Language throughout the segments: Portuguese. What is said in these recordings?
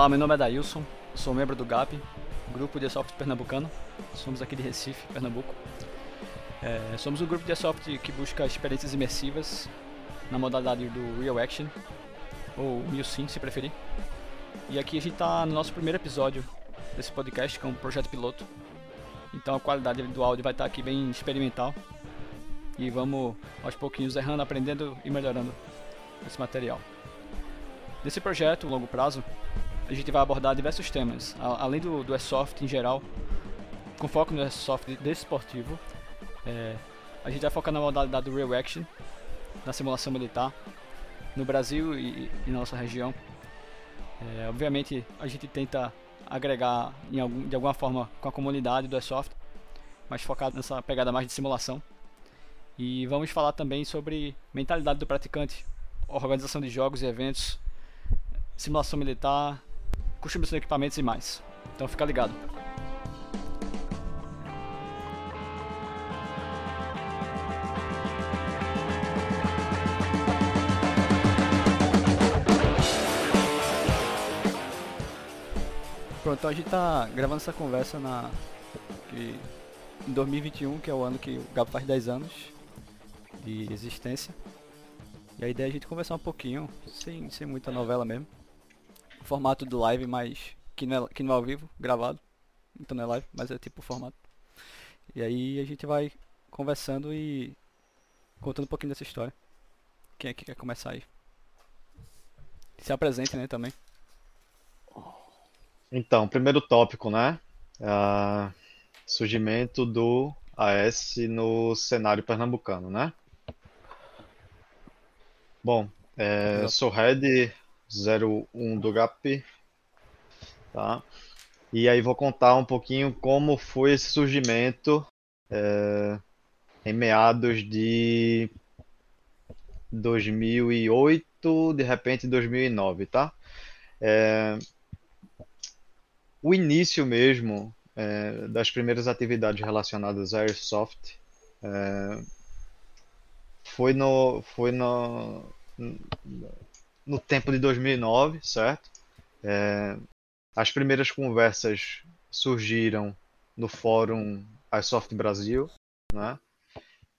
Olá, meu nome é Dailson, sou membro do GAP, Grupo de Software Pernambucano. Somos aqui de Recife, Pernambuco. É, somos um grupo de software que busca experiências imersivas na modalidade do Real Action, ou Real Sim, se preferir. E aqui a gente está no nosso primeiro episódio desse podcast, que é um projeto piloto. Então a qualidade do áudio vai estar tá aqui bem experimental. E vamos aos pouquinhos errando, aprendendo e melhorando esse material. Nesse projeto, longo prazo, a gente vai abordar diversos temas, além do, do Airsoft em geral, com foco no Airsoft desportivo. É, a gente vai focar na modalidade do Real Action, na simulação militar, no Brasil e, e na nossa região. É, obviamente, a gente tenta agregar algum, de alguma forma com a comunidade do Airsoft, mas focado nessa pegada mais de simulação. E vamos falar também sobre mentalidade do praticante, organização de jogos e eventos, simulação militar, de equipamentos e mais. Então fica ligado. Pronto, então a gente tá gravando essa conversa na que, em 2021, que é o ano que o Gabo faz 10 anos de existência. E a ideia é a gente conversar um pouquinho, sem, sem muita novela mesmo formato do live, mas que não, é, que não é ao vivo, gravado. Então não é live, mas é tipo o formato. E aí a gente vai conversando e contando um pouquinho dessa história. Quem é que quer começar aí? Se apresente, né, também. Então, primeiro tópico, né? Uh, surgimento do AS no cenário pernambucano, né? Bom, é, sou head 01 do GAP, tá? E aí vou contar um pouquinho como foi esse surgimento é, em meados de 2008, de repente 2009, tá? É, o início mesmo é, das primeiras atividades relacionadas a Airsoft é, foi no foi no tempo de 2009, certo? É, as primeiras conversas surgiram no fórum iSoft Brasil, né?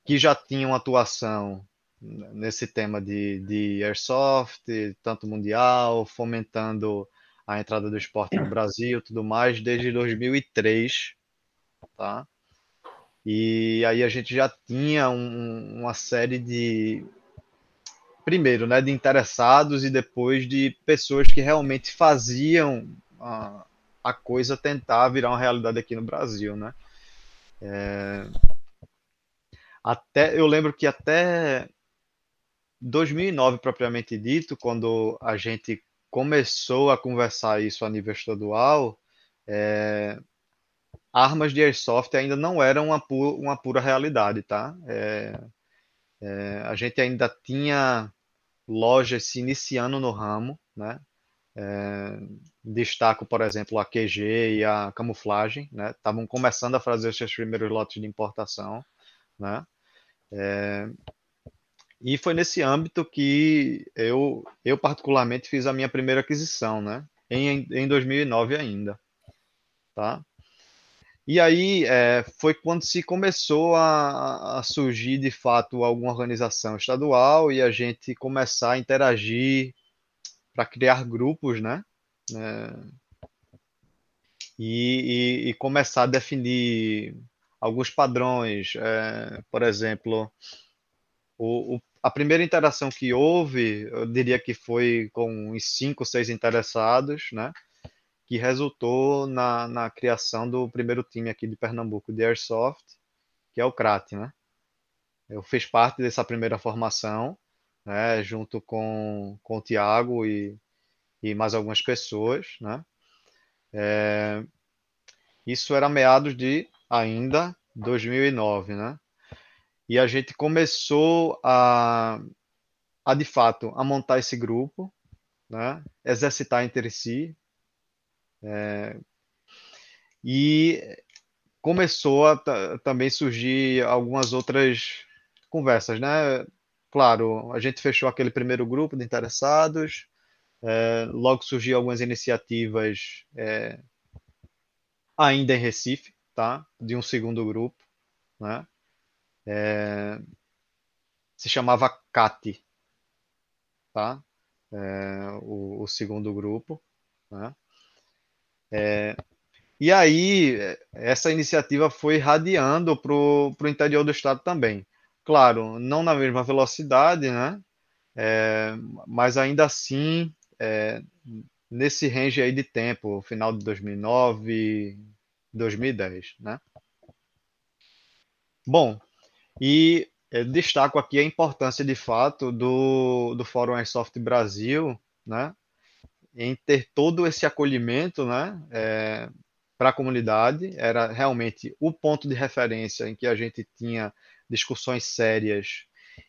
que já tinham atuação nesse tema de, de airsoft, tanto mundial, fomentando a entrada do esporte no Brasil, tudo mais, desde 2003, tá? E aí a gente já tinha um, uma série de primeiro, né, de interessados e depois de pessoas que realmente faziam a, a coisa tentar virar uma realidade aqui no Brasil, né? É... Até eu lembro que até 2009 propriamente dito, quando a gente começou a conversar isso a nível estadual, é... armas de airsoft ainda não eram uma, pu uma pura realidade, tá? É... É, a gente ainda tinha lojas se iniciando no ramo, né? É, destaco, por exemplo, a QG e a camuflagem, né? Estavam começando a fazer os seus primeiros lotes de importação, né? É, e foi nesse âmbito que eu, eu particularmente fiz a minha primeira aquisição, né? Em, em 2009 ainda, tá? E aí é, foi quando se começou a, a, surgir de fato alguma organização estadual e a gente começar a interagir para criar grupos, né? É, e, e, e, começar a definir alguns padrões. É, por exemplo, o, o, a primeira interação que houve, eu diria que foi com uns cinco, seis interessados, né? Que resultou na, na criação do primeiro time aqui de Pernambuco de Airsoft, que é o CRAT, né? Eu fiz parte dessa primeira formação, né, junto com, com o Tiago e, e mais algumas pessoas, né? É, isso era meados de ainda 2009, né? E a gente começou a, a de fato a montar esse grupo, né? Exercitar entre si, é, e começou a também surgir algumas outras conversas, né? Claro, a gente fechou aquele primeiro grupo de interessados, É, logo surgiu algumas iniciativas é, ainda em Recife, tá? De um segundo grupo, né? É, se chamava CAT, tá? É, o, o, segundo grupo, né? É, e aí, essa iniciativa foi radiando para o interior do estado também. Claro, não na mesma velocidade, né? É, mas ainda assim, é, nesse range aí de tempo, final de 2009, 2010, né? Bom, e é, destaco aqui a importância de fato do, do Fórum Airsoft Brasil, né? Em ter todo esse acolhimento, né? É, para a comunidade, era realmente o ponto de referência em que a gente tinha discussões sérias,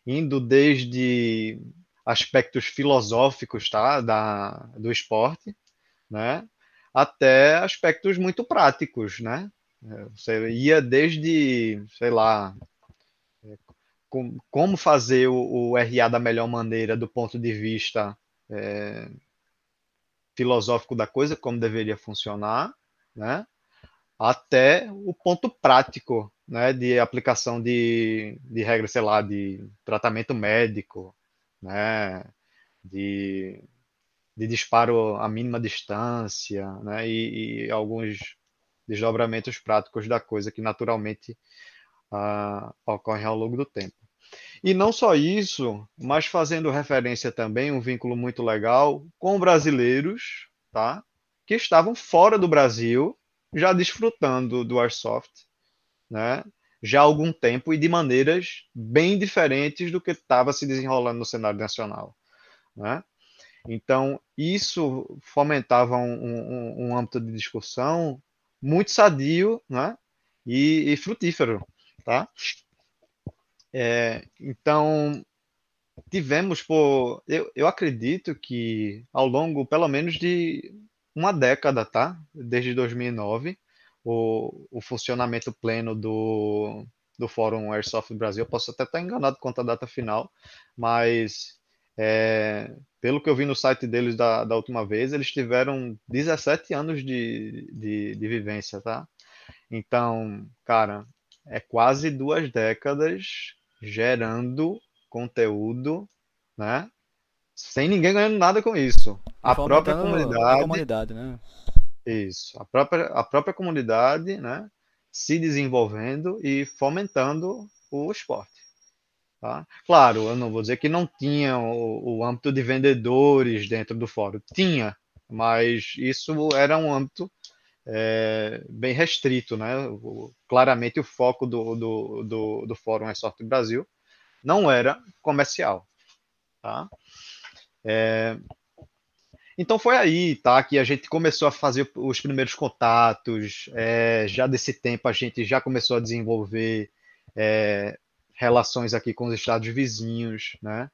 indo desde aspectos filosóficos tá, da, do esporte, né, até aspectos muito práticos, né? Você ia desde, sei lá, com, como fazer o, o, RA da melhor maneira do ponto de vista é, filosófico da coisa, como deveria funcionar, né? até o ponto prático né, de aplicação de, de regras, sei lá, de tratamento médico, né, de, de disparo a mínima distância, né, e, e alguns desdobramentos práticos da coisa que naturalmente uh, ocorrem ao longo do tempo. E não só isso, mas fazendo referência também um vínculo muito legal com brasileiros, tá? Que estavam fora do Brasil já desfrutando do Airsoft, né? já há algum tempo e de maneiras bem diferentes do que estava se desenrolando no cenário nacional. Né? Então, isso fomentava um, um, um, âmbito de discussão muito sadio né? e, e frutífero. Tá? É, então, tivemos, por, eu, eu acredito que ao longo, pelo menos, de uma década, tá? Desde 2009, o, o funcionamento pleno do, do Fórum Airsoft Brasil. Eu posso até estar enganado quanto à data final, mas é, pelo que eu vi no site deles da, da última vez, eles tiveram 17 anos de, de, de vivência, tá? Então, cara, é quase duas décadas gerando conteúdo, né? sem ninguém ganhando nada com isso. A própria comunidade. A comunidade, né? Isso. A própria, a própria comunidade, né? Se desenvolvendo e fomentando o esporte. Tá? Claro, eu não vou dizer que não tinha o, o âmbito de vendedores dentro do fórum. Tinha, mas isso era um âmbito é, bem restrito, né? O, claramente o foco do, do, do, do Fórum Resort Brasil não era comercial, tá? É... Então foi aí, tá, que a gente começou a fazer os primeiros contatos. É, já desse tempo a gente já começou a desenvolver é, relações aqui com os estados vizinhos, né?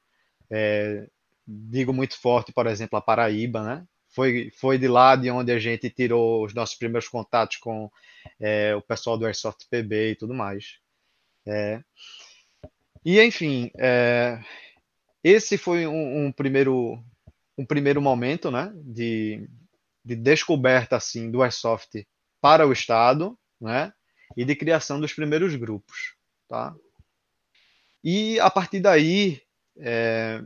É, digo muito forte, por exemplo, a Paraíba, né? Foi, foi de lá de onde a gente tirou os nossos primeiros contatos com é, o pessoal do Airsoft PB e tudo mais. É. E enfim, é, esse foi um, um, primeiro um primeiro momento, né, de, de descoberta assim do airsoft para o estado, né, e de criação dos primeiros grupos, tá? E a partir daí é,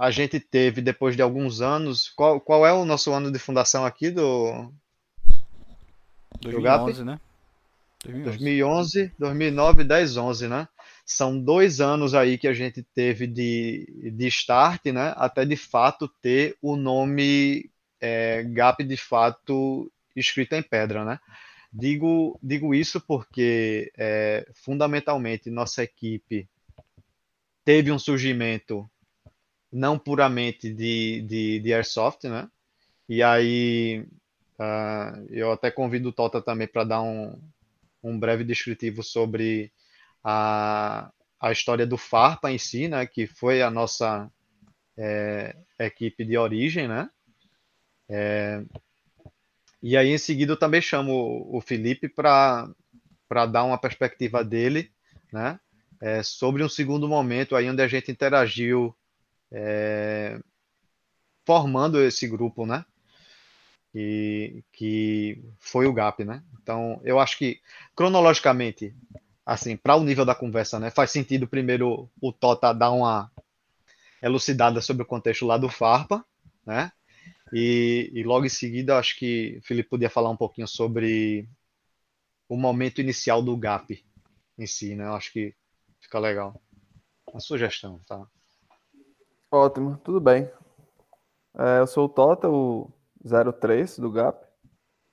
a gente teve depois de alguns anos, qual, qual é o nosso ano de fundação aqui do 2011, do né? 2011. 2011, 2009, 10, 11, né? São dois anos aí que a gente teve de, de start, né? Até de fato ter o nome é, GAP de fato escrito em pedra, né? Digo, digo isso porque, é, fundamentalmente, nossa equipe teve um surgimento não puramente de, de, de Airsoft, né? E aí, uh, eu até convido o Tota também para dar um, um breve descritivo sobre a, a história do Farpa em si, né, que foi a nossa é, equipe de origem, né? É, e aí em seguida eu também chamo o Felipe para dar uma perspectiva dele, né? É, sobre um segundo momento aí onde a gente interagiu é, formando esse grupo, né? E que foi o GAP, né? Então, eu acho que cronologicamente, assim, para o nível da conversa, né, faz sentido primeiro o Tota dar uma elucidada sobre o contexto lá do Farpa, né? E, e logo em seguida, acho que o Felipe podia falar um pouquinho sobre o momento inicial do GAP em si, né? Eu acho que fica legal. Uma sugestão, tá? Ótimo, tudo bem. É, eu sou o Tota, o 03 do GAP.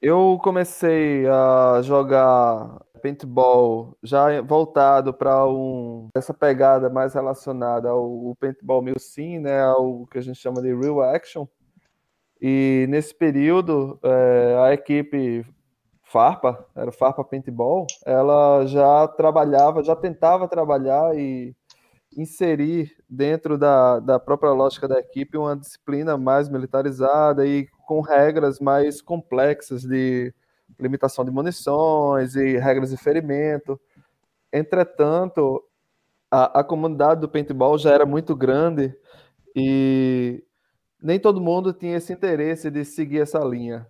Eu comecei a jogar paintball já voltado para um essa pegada mais relacionada ao paintball Milsim, né, ao que a gente chama de real action. E nesse período, é, a equipe Farpa, era Farpa Paintball, ela já trabalhava, já tentava trabalhar e inserir dentro da, da própria lógica da equipe uma disciplina mais militarizada e com regras mais complexas de limitação de munições e regras de ferimento. Entretanto, a, a comunidade do paintball já era muito grande e nem todo mundo tinha esse interesse de seguir essa linha.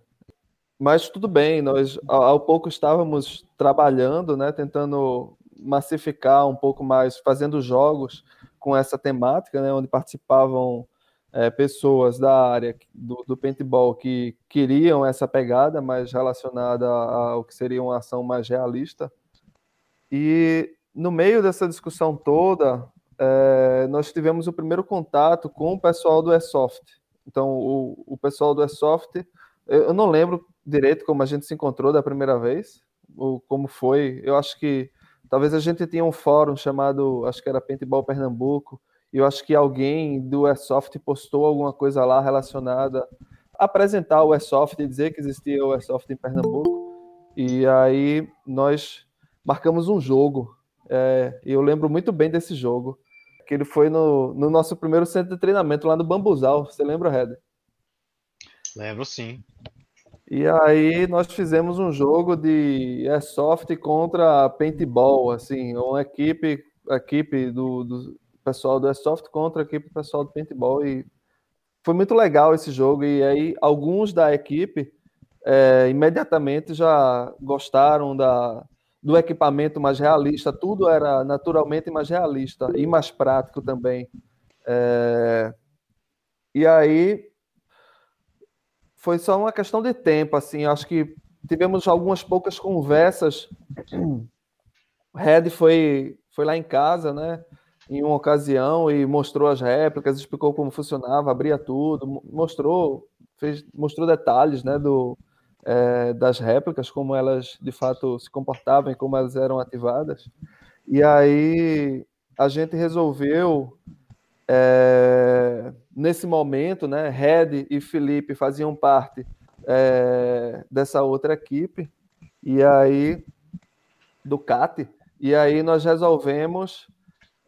Mas tudo bem, nós ao pouco estávamos trabalhando, né, tentando massificar um pouco mais, fazendo jogos com essa temática, né, onde participavam é, pessoas da área do, do paintball que queriam essa pegada mais relacionada ao que seria uma ação mais realista. E no meio dessa discussão toda, é, nós tivemos o primeiro contato com o pessoal do Airsoft. Então, o, o pessoal do Airsoft, eu não lembro direito como a gente se encontrou da primeira vez, ou como foi. Eu acho que talvez a gente tinha um fórum chamado, acho que era Paintball Pernambuco, e eu acho que alguém do Airsoft postou alguma coisa lá relacionada a apresentar o Airsoft e dizer que existia o Airsoft em Pernambuco. E aí nós marcamos um jogo. É, e eu lembro muito bem desse jogo, que ele foi no, no nosso primeiro centro de treinamento lá no Bambuzal. Você lembra, Red? Lembro sim. E aí nós fizemos um jogo de Airsoft contra Paintball, assim, uma equipe, equipe do, do pessoal do Airsoft contra a equipe pessoal do Paintball. E foi muito legal esse jogo. E aí alguns da equipe é, imediatamente já gostaram da, do equipamento mais realista, tudo era naturalmente mais realista e mais prático também. É, e aí foi só uma questão de tempo, assim, acho que tivemos algumas poucas conversas. O Red foi, foi lá em casa, né? Em uma ocasião e mostrou as réplicas, explicou como funcionava, abria tudo, mostrou, fez, mostrou detalhes, né? Do, é, das réplicas, como elas de fato se comportavam e como elas eram ativadas. E aí a gente resolveu é, nesse momento, né, Red e Felipe faziam parte é, dessa outra equipe, e aí, do CAT, e aí nós resolvemos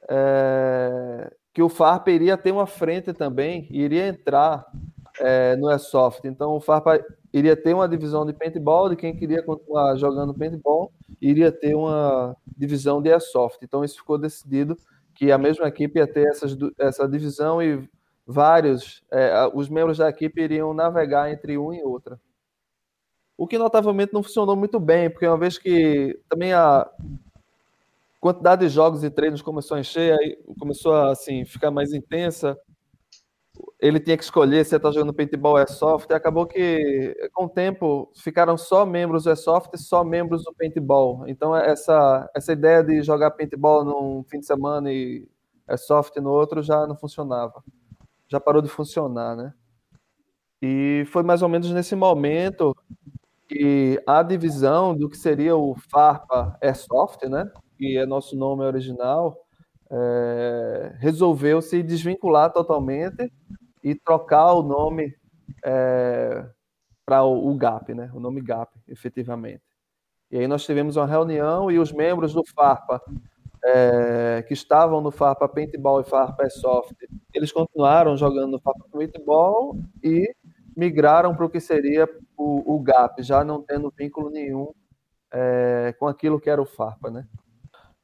é, que o FARPA iria ter uma frente também, iria entrar é, no Airsoft. Então, o FARPA iria ter uma divisão de paintball, de quem queria continuar jogando paintball, iria ter uma divisão de Airsoft. Então, isso ficou decidido que a mesma equipe ia ter essas, essa divisão e vários, é, os membros da equipe iriam navegar entre uma e outra. O que notavelmente não funcionou muito bem, porque uma vez que também a quantidade de jogos e treinos começou a encher, começou a assim, ficar mais intensa, ele tinha que escolher se está jogando paintball ou airsoft, e acabou que, com o tempo, ficaram só membros do airsoft e só membros do paintball. Então, essa, essa ideia de jogar paintball num fim de semana e airsoft no outro já não funcionava. Já parou de funcionar, né? E foi mais ou menos nesse momento que a divisão do que seria o FARPA Airsoft, né? Que é nosso nome original, é, resolveu se desvincular totalmente e trocar o nome é, para o, o, GAP, né? o nome GAP, efetivamente. E aí nós tivemos uma reunião e os membros do FARPA, é, que estavam no FARPA Paintball e FARPA Airsoft, eles continuaram jogando no FARPA Paintball e migraram para o que seria o, o, GAP, já não tendo vínculo nenhum é, com aquilo que era o FARPA. Né?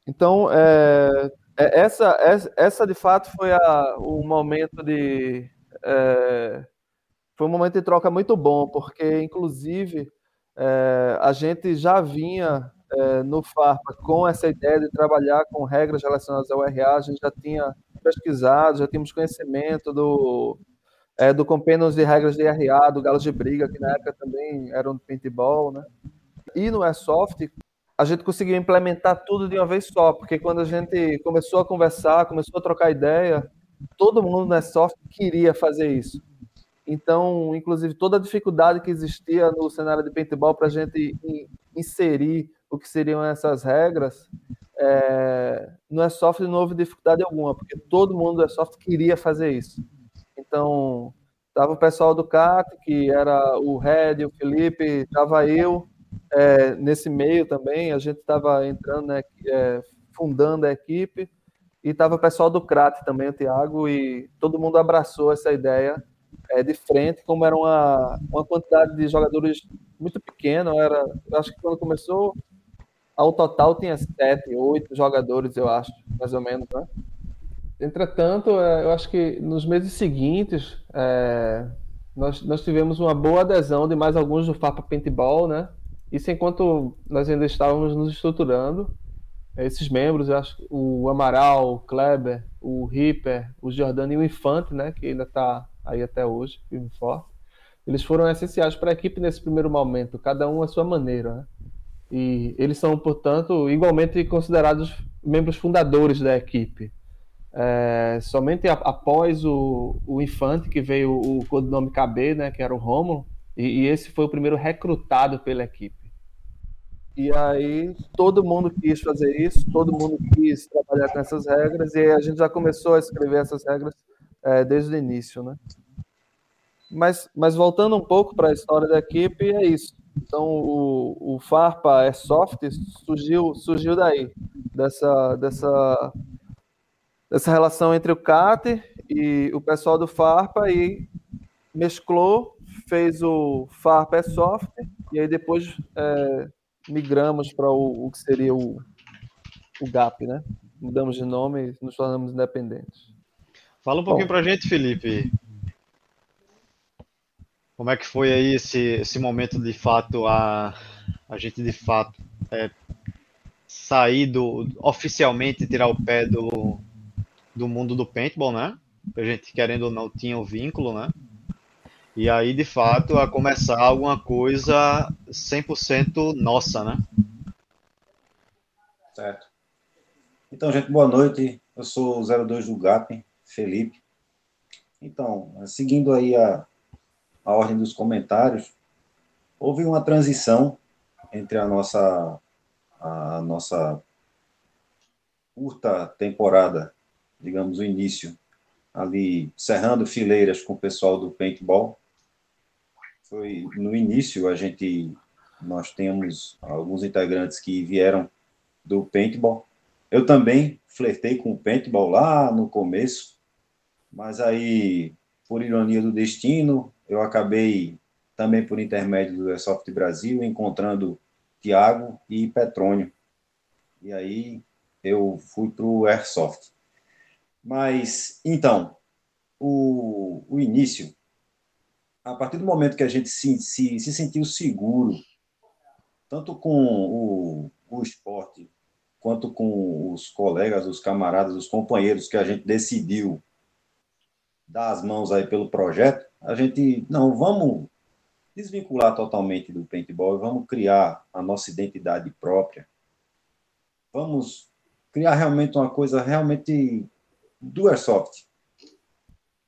Então, é, é essa, essa, essa de fato foi a, o momento de é, foi um momento de troca muito bom, porque, inclusive, é, a gente já vinha é, no FARPA com essa ideia de trabalhar com regras relacionadas ao RA, a gente já tinha pesquisado, já tínhamos conhecimento do, é, do Compêndios de Regras de RA, do Galos de Briga, que na época também eram do paintball, né? E no Airsoft, a gente conseguiu implementar tudo de uma vez só, porque quando a gente começou a conversar, começou a trocar ideia, todo mundo no Airsoft queria fazer isso. Então, inclusive, toda a dificuldade que existia no cenário de paintball para a gente inserir o que seriam essas regras, é, no Airsoft não houve dificuldade alguma, porque todo mundo do Airsoft queria fazer isso. Então, estava o pessoal do CAT, que era o Red, o Felipe, estava eu, é, nesse meio também, a gente estava entrando, né, é, fundando a equipe, e estava o pessoal do CRAT também, o Thiago, e todo mundo abraçou essa ideia é, de frente, como era uma, uma quantidade de jogadores muito pequena, era, acho que quando começou, ao total tinha sete, oito jogadores, eu acho, mais ou menos, né? Entretanto, é, eu acho que nos meses seguintes, é, nós, nós tivemos uma boa adesão de mais alguns do FAPA Paintball, né? Isso enquanto nós ainda estávamos nos estruturando. Esses membros, eu acho o Amaral, o Kleber, o Ripper, o Jordano e o Infante, né? Que ainda está aí até hoje, firme forte. Eles foram essenciais para a equipe nesse primeiro momento, cada um à sua maneira, né? E eles são, portanto, igualmente considerados membros fundadores da equipe. É, somente a, após o, o Infante, que veio o codinome KB, né, que era o Rômulo, e, e, esse foi o primeiro recrutado pela equipe. E aí todo mundo quis fazer isso, todo mundo quis trabalhar com essas regras, e a gente já começou a escrever essas regras é, desde o início, né? Mas, mas voltando um pouco para a história da equipe, é isso. Então, o, o Farpa Airsoft surgiu, surgiu daí, dessa, dessa dessa relação entre o CAT e o pessoal do Farpa e mesclou, fez o Farpa é Software e aí depois é, migramos para o, o, que seria o, o GAP, né? Mudamos de nome e nos tornamos independentes. Fala um pouquinho para a gente, Felipe. Como é que foi aí esse, esse momento de fato a, a gente de fato é, sair do oficialmente tirar o pé do, do mundo do paintball, né? A gente, querendo ou não, tinha o um vínculo, né? E aí, de fato, a começar alguma coisa 100% nossa, né? Certo. Então, gente, boa noite. Eu sou o 02 do GAP, Felipe. Então, seguindo aí a, a ordem dos comentários, houve uma transição entre a nossa, a nossa curta temporada digamos, o início, ali cerrando fileiras com o pessoal do paintball. Foi no início a gente nós temos alguns integrantes que vieram do paintball. Eu também flertei com o paintball lá no começo, mas aí, por ironia do destino, eu acabei também por intermédio do Airsoft Brasil encontrando Tiago e Petrônio. E aí eu fui para o Airsoft. Mas, então, o, o início, a partir do momento que a gente se, se, se sentiu seguro, tanto com o, o esporte, quanto com os colegas, os camaradas, os companheiros que a gente decidiu dar as mãos aí pelo projeto, a gente, não, vamos desvincular totalmente do paintball, vamos criar a nossa identidade própria, vamos criar realmente uma coisa realmente do Airsoft.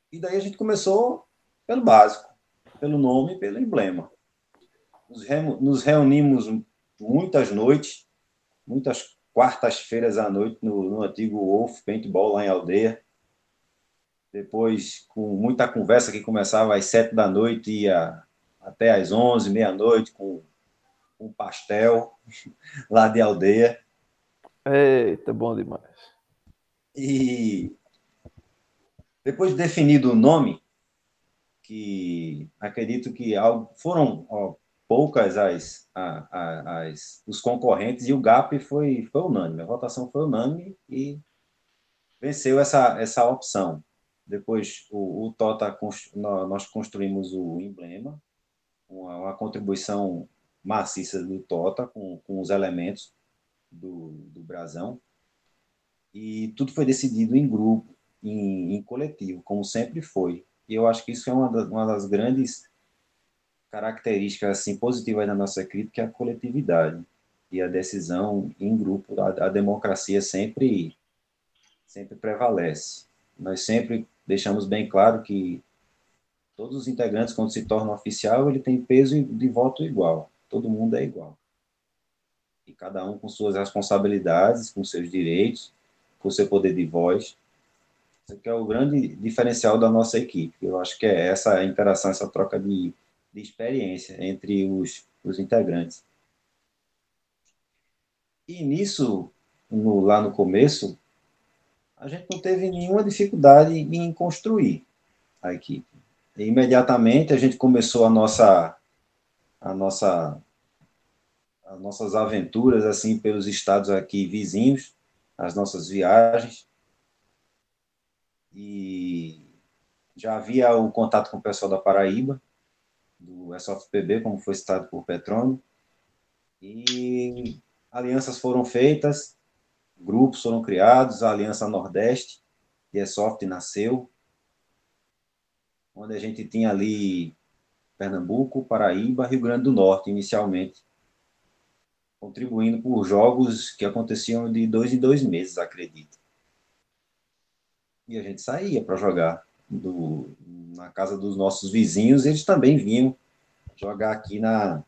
E daí a gente começou pelo básico, pelo nome pelo emblema. Nos reunimos muitas noites, muitas quartas-feiras à noite no, no antigo Wolf Paintball lá em Aldeia. Depois, com muita conversa que começava às sete da noite e ia até às onze, meia-noite, com um pastel lá de aldeia. Eita, bom demais. E depois de definido o nome, que acredito que foram ó, poucas as, as, os concorrentes e o GAP foi, foi unânime. A votação foi unânime e venceu essa, essa opção Depois, o, o Tota, nós construímos o emblema, uma, uma contribuição maciça do Tota com, com os elementos do, do brasão. E tudo foi decidido em grupo, em, em coletivo, como sempre foi. E eu acho que isso é uma das, uma das grandes características assim, positivas da nossa crítica, é a coletividade e a decisão em grupo. A, a democracia sempre, sempre prevalece. Nós sempre deixamos bem claro que todos os integrantes, quando se tornam oficial, ele tem peso de voto igual. Todo mundo é igual. E cada um com suas responsabilidades, com seus direitos, com seu poder de voz. Isso é o grande diferencial da nossa equipe. Eu acho que é essa interação, essa troca de, de experiência entre os, os integrantes. E nisso, no, lá no começo, a gente não teve nenhuma dificuldade em construir a equipe. E, imediatamente a gente começou a nossa a nossa as nossas aventuras assim pelos estados aqui vizinhos, as nossas viagens. E já havia o contato com o pessoal da Paraíba, do SOFPB, como foi citado por Petrônio. E alianças foram feitas, grupos foram criados, a Aliança Nordeste, que é soft, nasceu, onde a gente tinha ali Pernambuco, Paraíba, Rio Grande do Norte, inicialmente, contribuindo por jogos que aconteciam de dois em dois meses, acredito. E a gente saía para jogar do, na casa dos nossos vizinhos, eles também vinham jogar aqui na,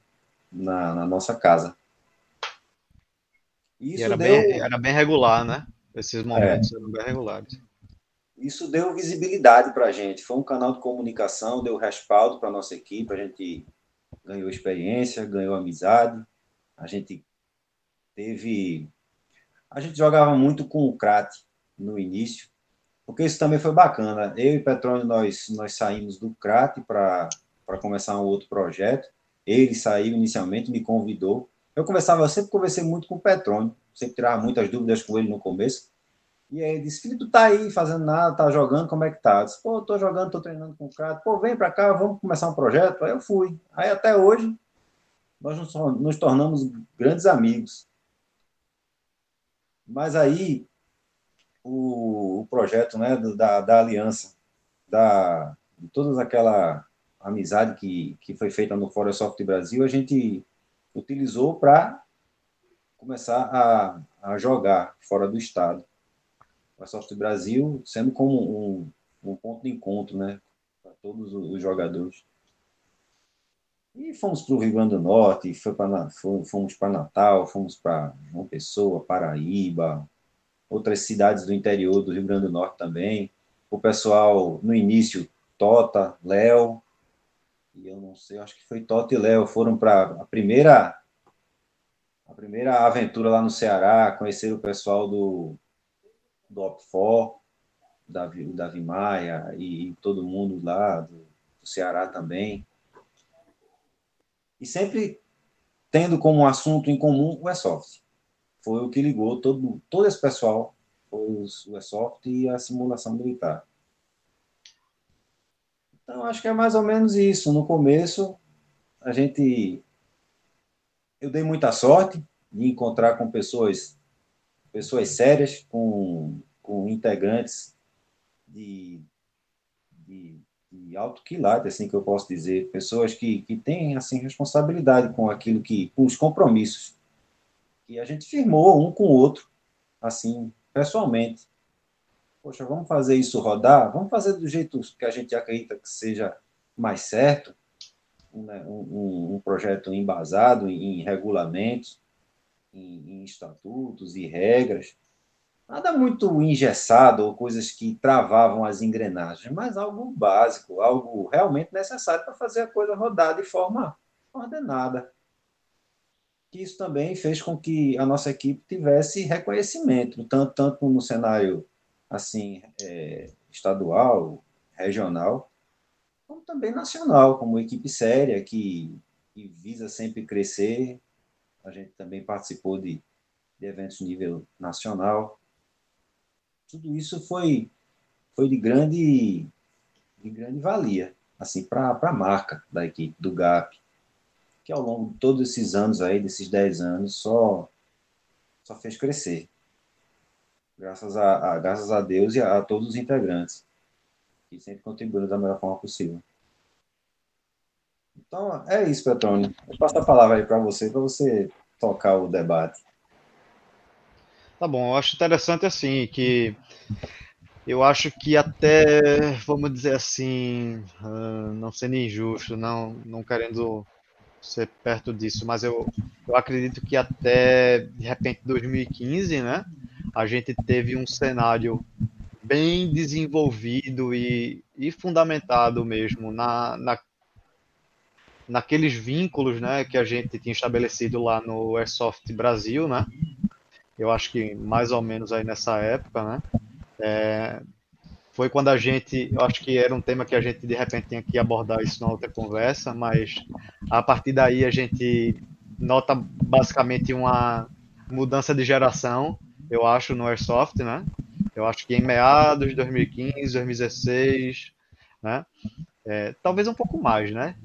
na, na nossa casa. Isso era, deu... bem, era bem regular, né? Esses momentos é. eram bem regulares. Isso deu visibilidade para a gente. Foi um canal de comunicação, deu respaldo para a nossa equipe. A gente ganhou experiência, ganhou amizade. A gente teve. A gente jogava muito com o Crat no início, porque isso também foi bacana. Eu e Petrônio, nós, nós saímos do Crat para começar um outro projeto. Ele saiu inicialmente, me convidou. Eu conversava, eu sempre conversei muito com o Petrônio, sempre tirava muitas dúvidas com ele no começo. E aí ele disse, filho, tu tá aí fazendo nada, tá jogando, como é que tá? Eu disse, pô, tô jogando, tô treinando com o cara. Pô, vem para cá, vamos começar um projeto. Aí eu fui. Aí até hoje, nós nos, tornamos grandes amigos. Mas aí, o, o projeto né, da, da aliança, da, de toda aquela amizade que, que foi feita no Fora Soft Brasil, a gente utilizou para começar a, a jogar fora do estado. O Soft Brasil sendo como um, um ponto de encontro, né, para todos os jogadores. E fomos para o Rio Grande do Norte, pra, fomos para Natal, fomos para João Pessoa, Paraíba, outras cidades do interior do Rio Grande do Norte também. O pessoal, no início, Tota, Léo, e eu não sei, acho que foi Tota e Léo, foram para a primeira a primeira aventura lá no Ceará, conhecer o pessoal do, do Opfor, Davi, o Davi Maia e, e, todo mundo lá do, do Ceará também. E sempre tendo como assunto em comum o Airsoft. Foi o que ligou todo, todo esse pessoal, foi o Airsoft e a simulação militar. Então, acho que é mais ou menos isso. No começo, a gente. Eu dei muita sorte de encontrar com pessoas, pessoas sérias, com, com integrantes de, de, de alto quilate, assim que eu posso dizer, pessoas que, que têm assim responsabilidade com aquilo que, com os compromissos que a gente firmou um com o outro, assim, pessoalmente poxa, vamos fazer isso rodar, vamos fazer do jeito que a gente acredita que seja mais certo, né? um, um, projeto embasado em, regulamentos, em, em, estatutos e regras, nada muito engessado ou coisas que travavam as engrenagens, mas algo básico, algo realmente necessário para fazer a coisa rodar de forma ordenada. Isso também fez com que a nossa equipe tivesse reconhecimento, tanto, tanto no cenário assim é, estadual, regional, como também nacional, como equipe séria que, que, visa sempre crescer. A gente também participou de, de eventos nível nacional. Tudo isso foi foi de grande, de grande valia, assim, para a marca da equipe, do GAP, que ao longo de todos esses anos aí, desses 10 anos, só, só fez crescer. Graças a, a graças a Deus e a, a todos os integrantes, que sempre contribuíram da melhor forma possível. Então, é isso, Petrônio. Eu passo a palavra aí para você, para você tocar o debate. Tá bom, eu acho interessante assim que eu acho que até, vamos dizer assim, uh, não sendo injusto, não, não querendo ser perto disso, mas eu, eu acredito que até, de repente, 2015, né, a gente teve um cenário bem desenvolvido e, e fundamentado mesmo na, na, naqueles vínculos né, que a gente tinha estabelecido lá no Airsoft Brasil, né? Eu acho que mais ou menos aí nessa época, né? É, foi quando a gente, eu acho que era um tema que a gente de repente tinha que abordar isso na outra conversa, mas a partir daí a gente nota basicamente uma mudança de geração, eu acho, no Airsoft, né? Eu acho que em meados de 2015, 2016, né? É, talvez um pouco mais, né?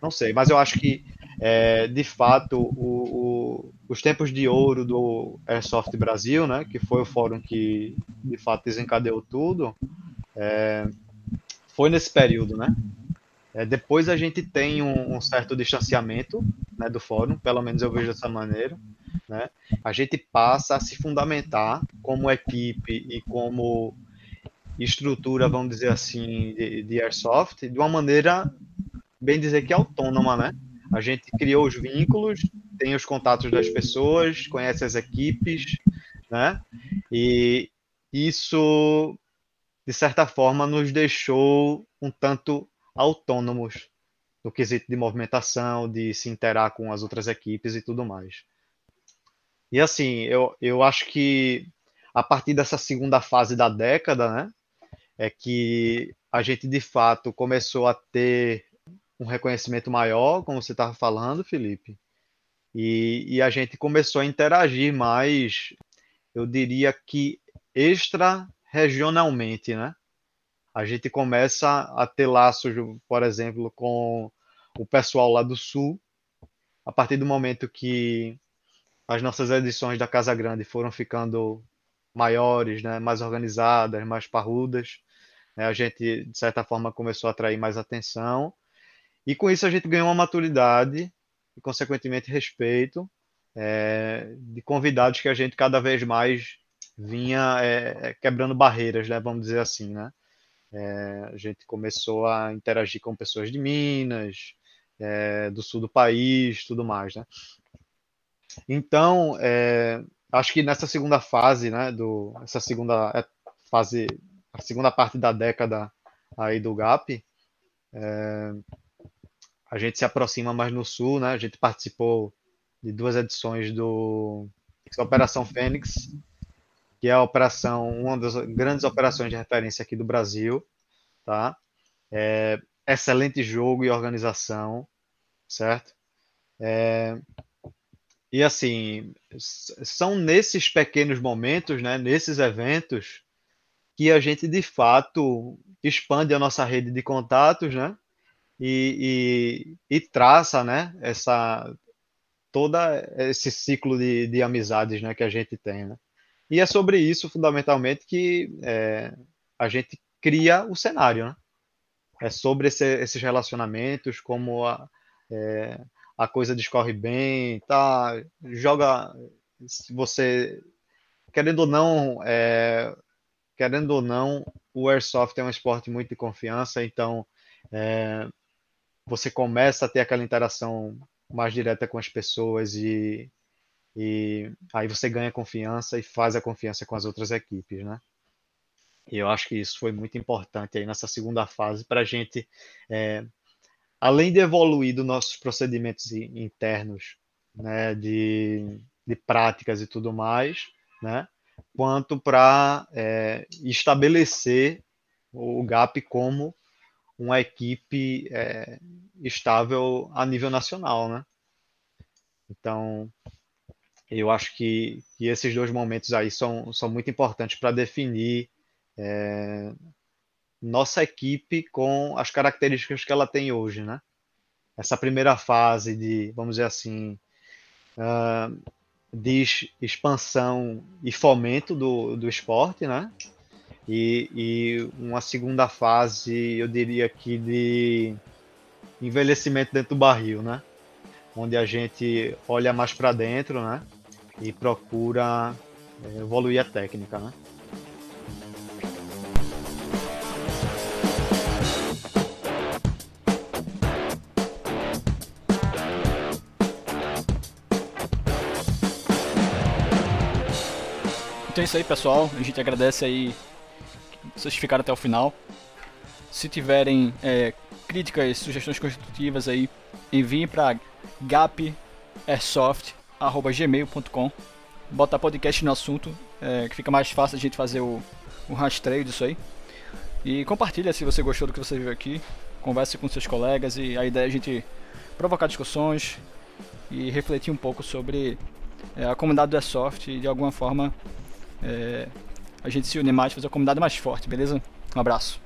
Não sei, mas eu acho que, é, de fato, o, o, os tempos de ouro do Airsoft Brasil, né, que foi o fórum que, de fato, desencadeou tudo, é, foi nesse período, né? É, depois a gente tem um, um, certo distanciamento né, do fórum, pelo menos eu vejo dessa maneira. Né? A gente passa a se fundamentar como equipe e como estrutura, vamos dizer assim, de, de airsoft, de uma maneira bem dizer que autônoma, né? A gente criou os vínculos, tem os contatos das pessoas, conhece as equipes, né? E isso, de certa forma, nos deixou um tanto autônomos no quesito de movimentação, de se interar com as outras equipes e tudo mais. E assim, eu, eu acho que a partir dessa segunda fase da década, né, é que a gente de fato começou a ter um reconhecimento maior, como você estava falando, Felipe. E, e, a gente começou a interagir mais, eu diria que extra-regionalmente, né? A gente começa a ter laços, por exemplo, com o pessoal lá do Sul, a partir do momento que as nossas edições da Casa Grande foram ficando maiores, né, mais organizadas, mais parrudas, né, a gente, de certa forma, começou a atrair mais atenção e com isso a gente ganhou uma maturidade e, consequentemente, respeito é, de convidados que a gente cada vez mais vinha é, quebrando barreiras, né, vamos dizer assim, né? É, a gente começou a interagir com pessoas de Minas, é, do sul do país, tudo mais, né? Então, é, acho que nessa segunda fase, né, do, essa segunda é, fase, a segunda parte da década aí do GAP, é, a gente se aproxima mais no sul, né? A gente participou de duas edições do Operação Fênix, que é a operação, uma das grandes operações de referência aqui do Brasil, tá? É, excelente jogo e organização, certo? É, e assim, são nesses pequenos momentos, né, nesses eventos, que a gente de fato expande a nossa rede de contatos, né? e, e, e traça, né, essa toda esse ciclo de, de amizades, né, que a gente tem, né? E é sobre isso, fundamentalmente, que é, a gente cria o cenário, né? É sobre esse, esses relacionamentos, como a, é, a coisa discorre bem, tá? Joga, você querendo ou não, é, querendo ou não, o airsoft é um esporte muito de confiança, então é, você começa a ter aquela interação mais direta com as pessoas e, e aí você ganha confiança e faz a confiança com as outras equipes, né? E eu acho que isso foi muito importante aí nessa segunda fase para a gente, é, além de evoluir dos nossos procedimentos internos, né, de, de práticas e tudo mais, né, quanto para é, estabelecer o GAP como uma equipe é, estável a nível nacional, né? Então, eu acho que, que, esses dois momentos aí são, são muito importantes para definir é, nossa equipe com as características que ela tem hoje, né? Essa primeira fase de, vamos dizer assim, uh, de expansão e fomento do, do esporte, né? E, e uma segunda fase, eu diria que de envelhecimento dentro do barril, né? Onde a gente olha mais para dentro, né? E procura é, evoluir a técnica, né? Isso aí, pessoal. A gente agradece aí vocês ficaram até o final. Se tiverem é, críticas, sugestões construtivas aí, enviem para gapairsoft.gmail.com Bota podcast no assunto, é, que fica mais fácil a gente fazer o, o rastreio disso aí. E compartilha se você gostou do que você viu aqui. Converse com seus colegas e a ideia é a gente provocar discussões e refletir um pouco sobre é, a comunidade do Airsoft e de alguma forma é, a gente se unir mais, fazer a comunidade mais forte, beleza? Um abraço.